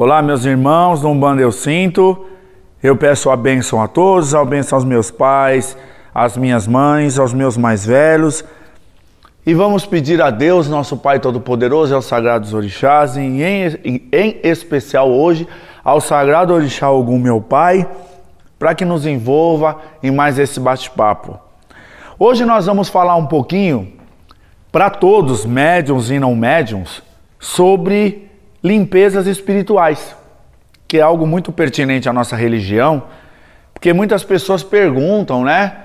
Olá, meus irmãos, no Bando eu sinto. Eu peço a bênção a todos, a bênção aos meus pais, às minhas mães, aos meus mais velhos. E vamos pedir a Deus, nosso Pai Todo-Poderoso, aos Sagrados Orixás, e em, em especial hoje, ao Sagrado Orixá Ogum, meu Pai, para que nos envolva em mais esse bate-papo. Hoje nós vamos falar um pouquinho, para todos, médiums e não médiums, sobre limpezas espirituais, que é algo muito pertinente à nossa religião, porque muitas pessoas perguntam, né?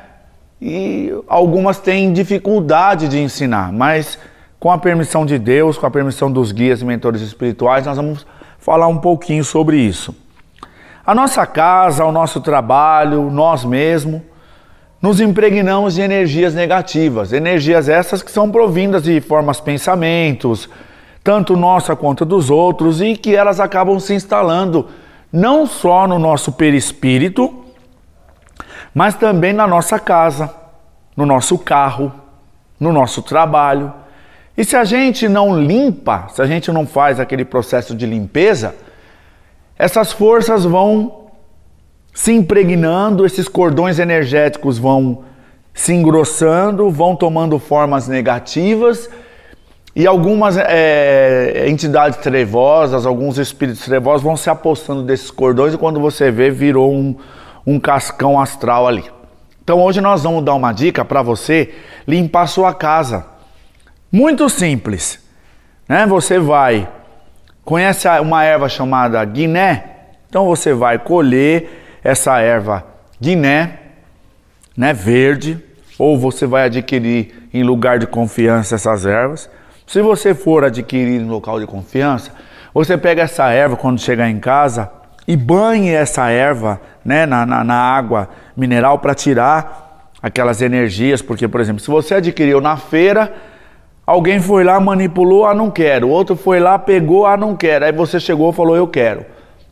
E algumas têm dificuldade de ensinar, mas com a permissão de Deus, com a permissão dos guias e mentores espirituais, nós vamos falar um pouquinho sobre isso. A nossa casa, o nosso trabalho, nós mesmos, nos impregnamos de energias negativas, energias essas que são provindas de formas pensamentos, tanto nossa quanto dos outros, e que elas acabam se instalando não só no nosso perispírito, mas também na nossa casa, no nosso carro, no nosso trabalho. E se a gente não limpa, se a gente não faz aquele processo de limpeza, essas forças vão se impregnando, esses cordões energéticos vão se engrossando, vão tomando formas negativas e algumas é, entidades trevosas, alguns espíritos trevosos vão se apostando desses cordões e quando você vê, virou um, um cascão astral ali. Então hoje nós vamos dar uma dica para você limpar sua casa. Muito simples. Né? Você vai, conhece uma erva chamada guiné? Então você vai colher essa erva guiné, né, verde, ou você vai adquirir em lugar de confiança essas ervas. Se você for adquirir em local de confiança, você pega essa erva quando chegar em casa e banhe essa erva né, na, na, na água mineral para tirar aquelas energias. Porque, por exemplo, se você adquiriu na feira, alguém foi lá, manipulou, ah, não quero. Outro foi lá, pegou, ah, não quero. Aí você chegou e falou, eu quero.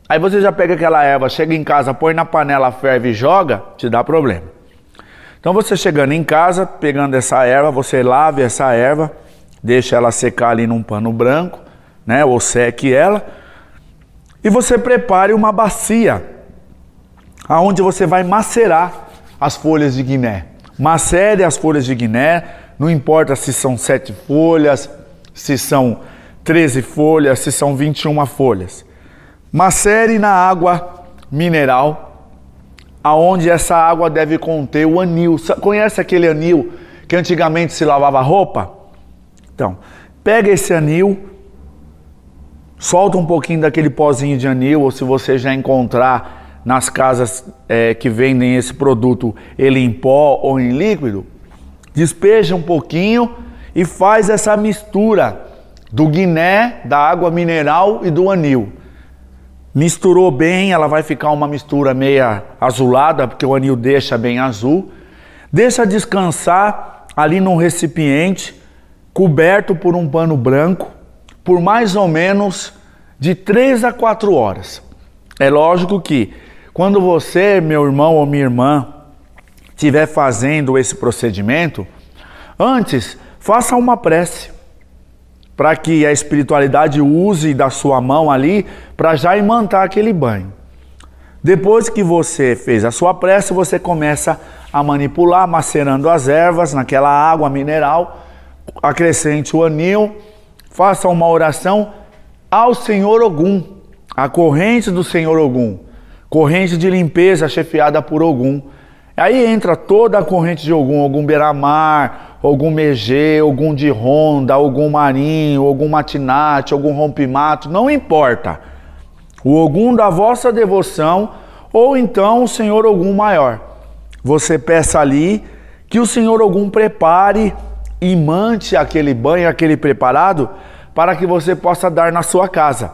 Aí você já pega aquela erva, chega em casa, põe na panela, ferve e joga, te dá problema. Então você chegando em casa, pegando essa erva, você lave essa erva deixa ela secar ali num pano branco, né, ou seque ela, e você prepare uma bacia aonde você vai macerar as folhas de guiné. Macere as folhas de guiné, não importa se são sete folhas, se são 13 folhas, se são 21 folhas. Macere na água mineral, aonde essa água deve conter o anil. Conhece aquele anil que antigamente se lavava roupa? Então, pega esse anil, solta um pouquinho daquele pozinho de anil, ou se você já encontrar nas casas é, que vendem esse produto, ele em pó ou em líquido, despeja um pouquinho e faz essa mistura do guiné, da água mineral e do anil. Misturou bem, ela vai ficar uma mistura meia azulada, porque o anil deixa bem azul. Deixa descansar ali num recipiente coberto por um pano branco por mais ou menos de 3 a 4 horas. É lógico que quando você, meu irmão ou minha irmã, estiver fazendo esse procedimento, antes faça uma prece para que a espiritualidade use da sua mão ali para já imantar aquele banho. Depois que você fez a sua prece, você começa a manipular, macerando as ervas naquela água mineral acrescente o anil, faça uma oração ao Senhor Ogum, a corrente do Senhor Ogum, corrente de limpeza chefiada por Ogum. Aí entra toda a corrente de Ogum, Ogum Beramar, Ogum Megê, Ogum de Ronda, Ogum Marinho, Ogum Matinate, Ogum Rompimato, não importa. O Ogum da vossa devoção ou então o Senhor Ogum maior. Você peça ali que o Senhor Ogum prepare e aquele banho, aquele preparado, para que você possa dar na sua casa.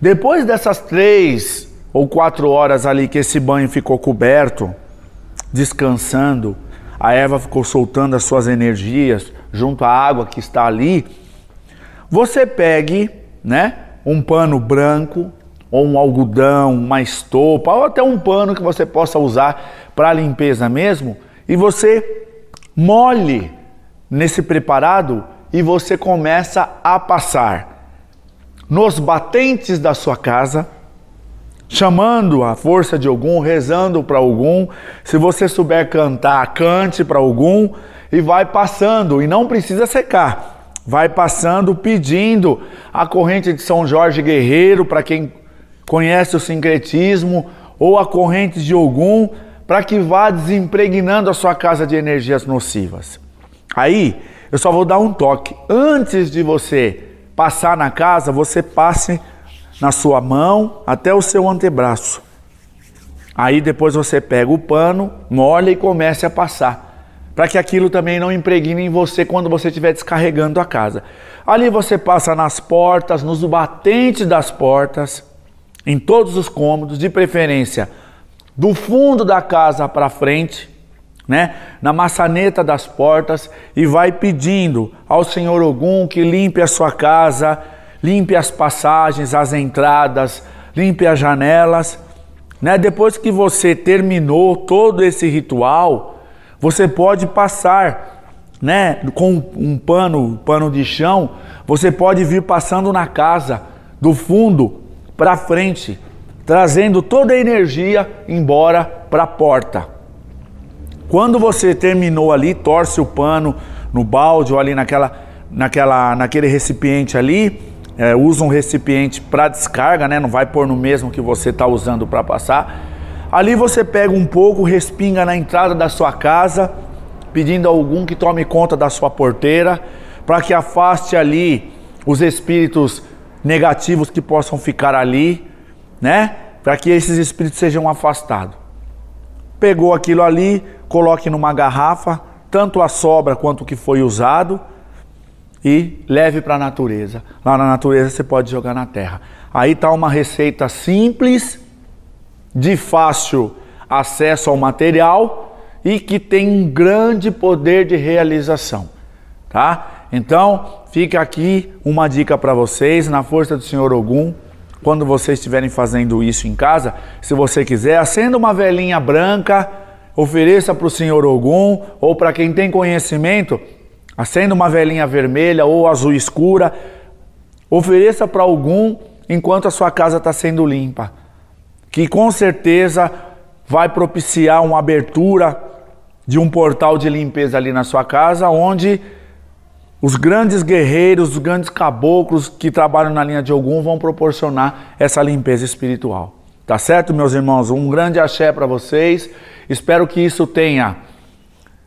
Depois dessas três ou quatro horas ali que esse banho ficou coberto, descansando, a erva ficou soltando as suas energias junto à água que está ali, você pegue, né, um pano branco ou um algodão, uma estopa ou até um pano que você possa usar para limpeza mesmo e você molhe nesse preparado e você começa a passar nos batentes da sua casa, chamando a força de algum, rezando para algum. Se você souber cantar, cante para algum e vai passando e não precisa secar. Vai passando pedindo a corrente de São Jorge Guerreiro para quem conhece o sincretismo ou a corrente de algum para que vá desimpregnando a sua casa de energias nocivas. Aí, eu só vou dar um toque. Antes de você passar na casa, você passe na sua mão até o seu antebraço. Aí depois você pega o pano, molha e comece a passar. Para que aquilo também não impregne em você quando você estiver descarregando a casa. Ali você passa nas portas, nos batentes das portas, em todos os cômodos, de preferência do fundo da casa para frente, né, na maçaneta das portas e vai pedindo ao Senhor Ogum que limpe a sua casa, limpe as passagens, as entradas, limpe as janelas. Né? Depois que você terminou todo esse ritual, você pode passar né, com um pano, pano de chão, você pode vir passando na casa, do fundo para frente, trazendo toda a energia embora para a porta. Quando você terminou ali, torce o pano no balde ou ali naquela, naquela, naquele recipiente ali, é, usa um recipiente para descarga, né? Não vai pôr no mesmo que você está usando para passar. Ali você pega um pouco, respinga na entrada da sua casa, pedindo a algum que tome conta da sua porteira, para que afaste ali os espíritos negativos que possam ficar ali né? Para que esses espíritos sejam afastados. Pegou aquilo ali, coloque numa garrafa, tanto a sobra quanto o que foi usado, e leve para a natureza. Lá na natureza você pode jogar na terra. Aí está uma receita simples, de fácil acesso ao material e que tem um grande poder de realização, tá? Então, fica aqui uma dica para vocês, na força do Senhor Ogum, quando vocês estiverem fazendo isso em casa, se você quiser, acenda uma velhinha branca, ofereça para o Senhor Ogum, ou para quem tem conhecimento, acenda uma velhinha vermelha ou azul escura, ofereça para algum enquanto a sua casa está sendo limpa, que com certeza vai propiciar uma abertura de um portal de limpeza ali na sua casa, onde os grandes guerreiros, os grandes caboclos que trabalham na linha de Ogum vão proporcionar essa limpeza espiritual. Tá certo, meus irmãos? Um grande axé para vocês. Espero que isso tenha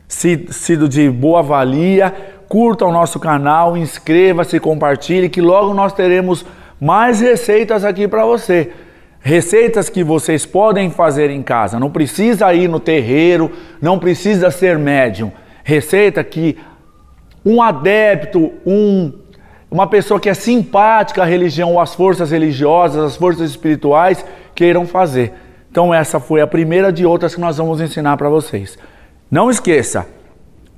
sido de boa valia. Curta o nosso canal, inscreva-se, compartilhe, que logo nós teremos mais receitas aqui para você. Receitas que vocês podem fazer em casa. Não precisa ir no terreiro, não precisa ser médium. Receita que um adepto, um, uma pessoa que é simpática à religião às forças religiosas, às forças espirituais, queiram fazer. Então, essa foi a primeira de outras que nós vamos ensinar para vocês. Não esqueça: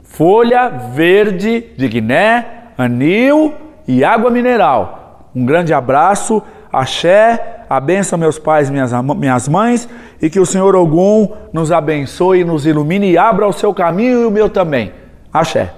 folha verde de Guiné, anil e água mineral. Um grande abraço, axé, abençoe meus pais minhas, minhas mães e que o Senhor Ogum nos abençoe, nos ilumine e abra o seu caminho e o meu também. Axé.